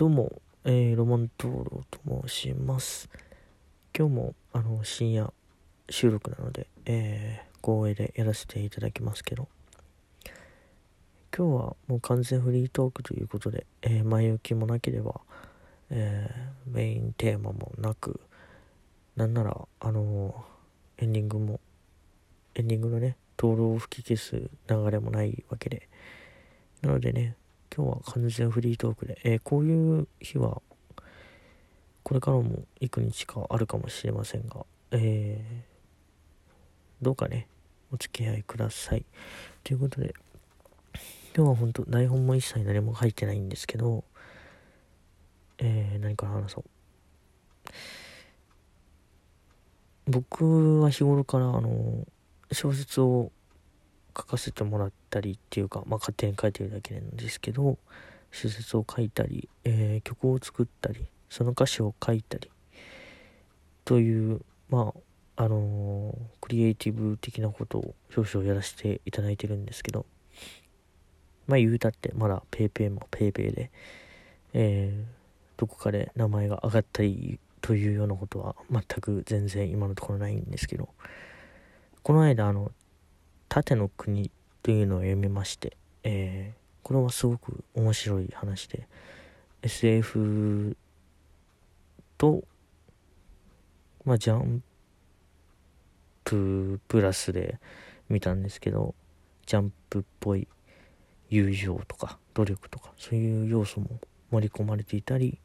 どうも、えー、ロマントーロと申します。今日も、あの、深夜収録なので、えー、光栄でやらせていただきますけど、今日はもう完全フリートークということで、えー、前置きもなければ、えー、メインテーマもなく、なんなら、あのエンディングも、エンディングのね、灯籠を吹き消す流れもないわけで、なのでね、今日は完全フリートークで、えー、こういう日は、これからも幾日かあるかもしれませんが、えー、どうかね、お付き合いください。ということで、今日は本当台本も一切何も書いてないんですけど、えー、何から話そう。僕は日頃からあの小説を書かせてもらったりっていうか、まあ、勝手に書いてるだけなんですけど小説を書いたり、えー、曲を作ったりその歌詞を書いたりというまああのー、クリエイティブ的なことを少々やらせていただいてるんですけどまあ言うたってまだ PayPay も PayPay で、えー、どこかで名前が上がったりというようなことは全く全然今のところないんですけどこの間あの縦の国というのを読みまして、えー、これはすごく面白い話で SF と、まあ、ジャンププラスで見たんですけどジャンプっぽい友情とか努力とかそういう要素も盛り込まれていたり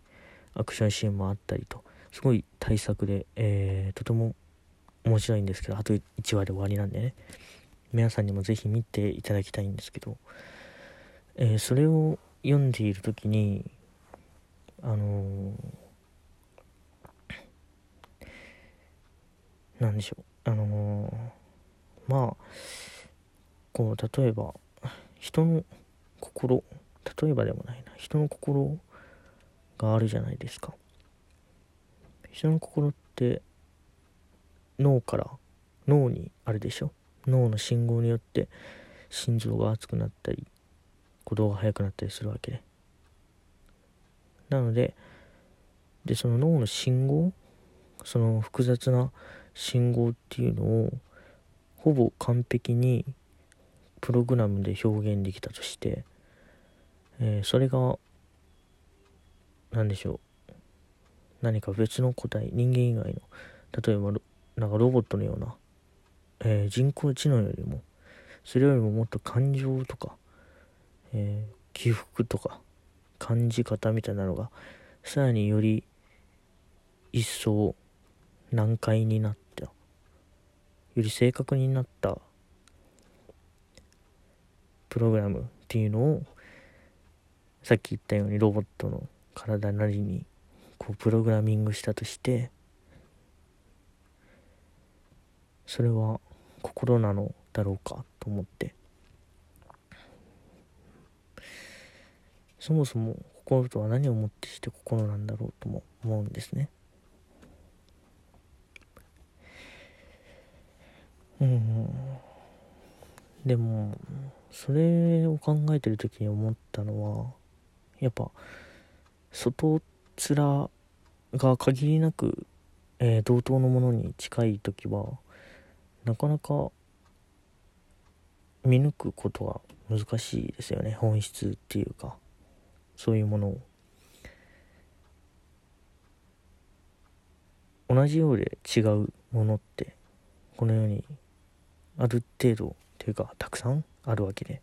アクションシーンもあったりとすごい大作で、えー、とても面白いんですけどあと1話で終わりなんでね。皆さんにもぜひ見ていただきたいんですけど、えー、それを読んでいる時にあのー、なんでしょうあのー、まあこう例えば人の心例えばでもないな人の心があるじゃないですか。人の心って脳から脳にあるでしょ？脳の信号によって心臓が熱くなったり鼓動が速くなったりするわけでなのででその脳の信号その複雑な信号っていうのをほぼ完璧にプログラムで表現できたとして、えー、それが何でしょう。何か別の個体人間以外の例えばなんかロボットのようなえー、人工知能よりもそれよりももっと感情とか、えー、起伏とか感じ方みたいなのがさらにより一層難解になったより正確になったプログラムっていうのをさっき言ったようにロボットの体なりにこうプログラミングしたとしてそれは心なのだろうかと思って。そもそも心とは何をもってして心なんだろうとも思うんですね。うん。でもそれを考えてる時に思ったのはやっぱ外面が限りなく、えー、同等のものに近い時はなかなか見抜くことは難しいですよね本質っていうかそういうものを。同じようで違うものってこの世にある程度というかたくさんあるわけで。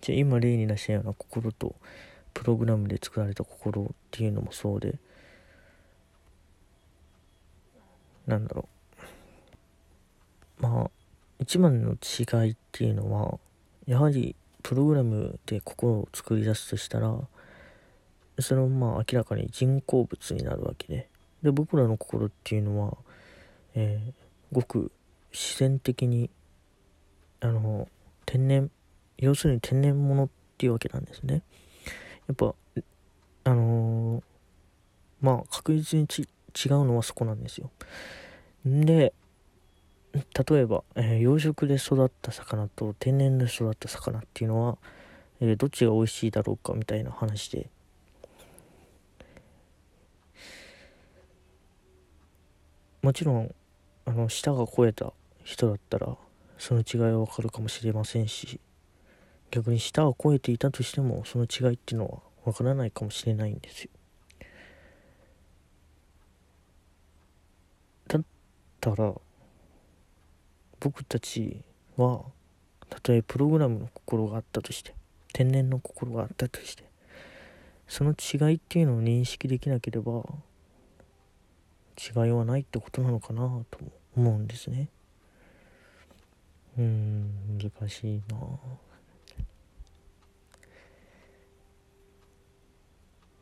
じゃあ今例に出したような心とプログラムで作られた心っていうのもそうでなんだろう。一番の違いっていうのはやはりプログラムで心を作り出すとしたらそれもまあ明らかに人工物になるわけでで僕らの心っていうのは、えー、ごく自然的にあの天然要するに天然物っていうわけなんですね。やっぱあのー、まあ確実に違うのはそこなんですよ。で例えば、えー、養殖で育った魚と天然で育った魚っていうのはえー、どっちが美味しいだろうかみたいな話で。もちろんあの舌が肥えた人だったらその違いはわかるかもしれませんし逆に舌を肥えていたとしてもその違いっていうのはわからないかもしれないんですよ。だったら僕たちはたとえプログラムの心があったとして天然の心があったとしてその違いっていうのを認識できなければ違いはないってことなのかなと思うんですね。うん難しいな。っ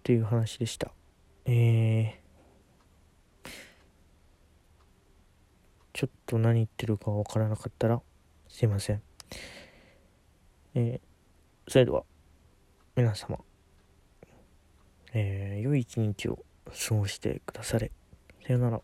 ていう話でした。えー、ちょっと何言ってるかわからなかったらすいません。えー、それでは皆様えー、良い一日を過ごしてくだされ。さよなら。